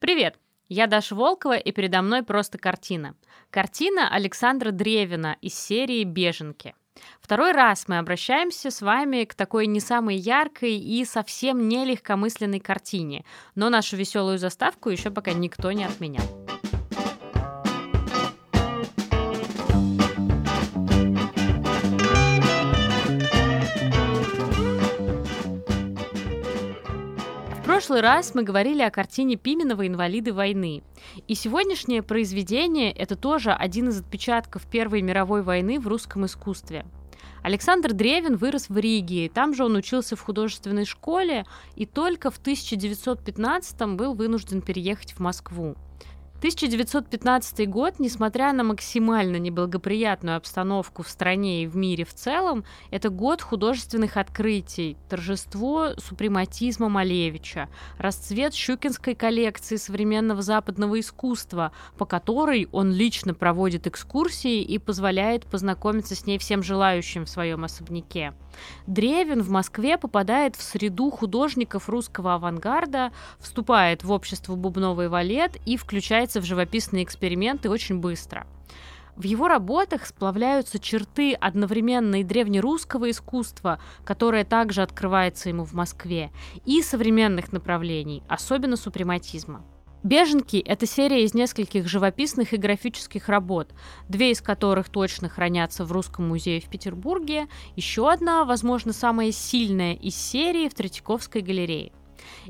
Привет! Я Даша Волкова, и передо мной просто картина. Картина Александра Древина из серии «Беженки». Второй раз мы обращаемся с вами к такой не самой яркой и совсем не легкомысленной картине, но нашу веселую заставку еще пока никто не отменял. Прошлый раз мы говорили о картине Пименова «Инвалиды войны». И сегодняшнее произведение – это тоже один из отпечатков Первой мировой войны в русском искусстве. Александр Древин вырос в Риге, там же он учился в художественной школе и только в 1915 был вынужден переехать в Москву. 1915 год, несмотря на максимально неблагоприятную обстановку в стране и в мире в целом, это год художественных открытий, торжество супрематизма Малевича, расцвет щукинской коллекции современного западного искусства, по которой он лично проводит экскурсии и позволяет познакомиться с ней всем желающим в своем особняке. Древин в Москве попадает в среду художников русского авангарда, вступает в общество Бубновый валет и включается в живописные эксперименты очень быстро. В его работах сплавляются черты одновременно и древнерусского искусства, которое также открывается ему в Москве, и современных направлений, особенно супрематизма. «Беженки» — это серия из нескольких живописных и графических работ, две из которых точно хранятся в Русском музее в Петербурге, еще одна, возможно, самая сильная из серии в Третьяковской галерее.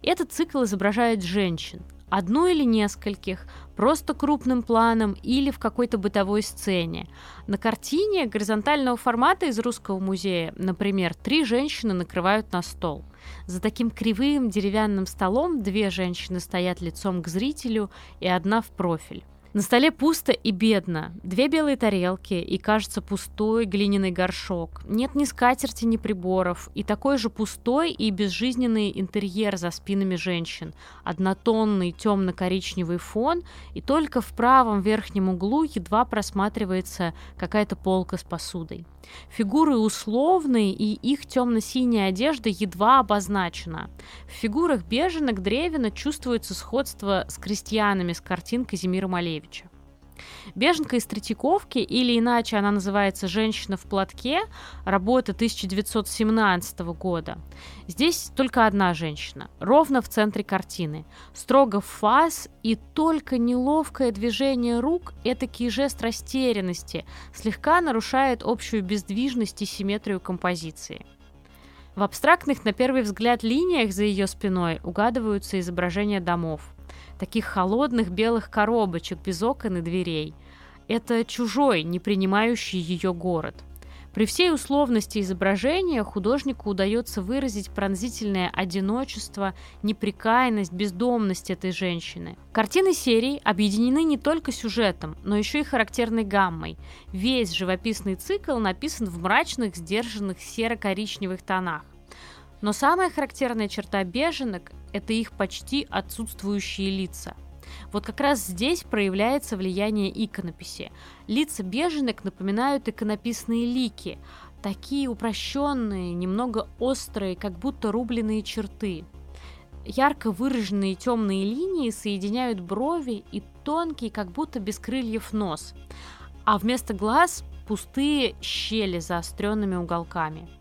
Этот цикл изображает женщин, одну или нескольких, просто крупным планом или в какой-то бытовой сцене. На картине горизонтального формата из Русского музея, например, три женщины накрывают на стол. За таким кривым деревянным столом две женщины стоят лицом к зрителю и одна в профиль. На столе пусто и бедно. Две белые тарелки и, кажется, пустой глиняный горшок. Нет ни скатерти, ни приборов. И такой же пустой и безжизненный интерьер за спинами женщин. Однотонный темно-коричневый фон, и только в правом верхнем углу едва просматривается какая-то полка с посудой. Фигуры условные, и их темно-синяя одежда едва обозначена. В фигурах беженок Древина чувствуется сходство с крестьянами с картин Казимира Малевича. Беженка из Третьяковки, или иначе она называется «Женщина в платке», работа 1917 года. Здесь только одна женщина, ровно в центре картины. Строго в фаз и только неловкое движение рук, этакий жест растерянности, слегка нарушает общую бездвижность и симметрию композиции. В абстрактных, на первый взгляд, линиях за ее спиной угадываются изображения домов – таких холодных белых коробочек без окон и дверей. Это чужой, не принимающий ее город. При всей условности изображения художнику удается выразить пронзительное одиночество, неприкаянность, бездомность этой женщины. Картины серии объединены не только сюжетом, но еще и характерной гаммой. Весь живописный цикл написан в мрачных, сдержанных серо-коричневых тонах. Но самая характерная черта беженок – это их почти отсутствующие лица. Вот как раз здесь проявляется влияние иконописи. Лица беженок напоминают иконописные лики, такие упрощенные, немного острые, как будто рубленые черты. Ярко выраженные темные линии соединяют брови и тонкий, как будто без крыльев нос, а вместо глаз пустые щели заостренными уголками –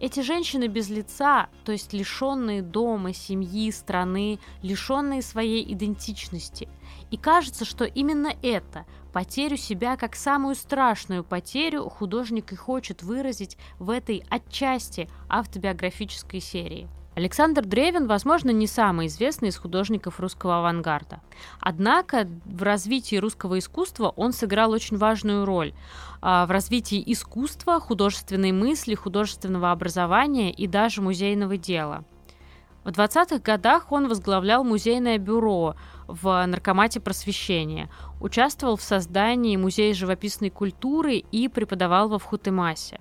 эти женщины без лица, то есть лишенные дома, семьи, страны, лишенные своей идентичности. И кажется, что именно это, потерю себя как самую страшную потерю, художник и хочет выразить в этой отчасти автобиографической серии. Александр Древин, возможно, не самый известный из художников русского авангарда. Однако в развитии русского искусства он сыграл очень важную роль. А, в развитии искусства, художественной мысли, художественного образования и даже музейного дела. В 20-х годах он возглавлял музейное бюро в Наркомате просвещения, участвовал в создании Музея живописной культуры и преподавал во Вхутымасе.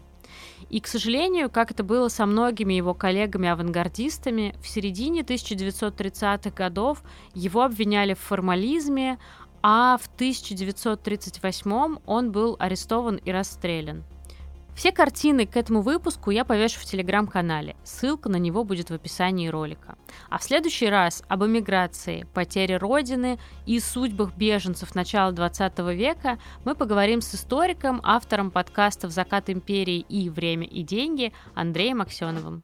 И, к сожалению, как это было со многими его коллегами-авангардистами, в середине 1930-х годов его обвиняли в формализме, а в 1938 он был арестован и расстрелян. Все картины к этому выпуску я повешу в телеграм-канале. Ссылка на него будет в описании ролика. А в следующий раз об эмиграции, потере родины и судьбах беженцев начала 20 века мы поговорим с историком, автором подкастов «Закат империи» и «Время и деньги» Андреем Аксеновым.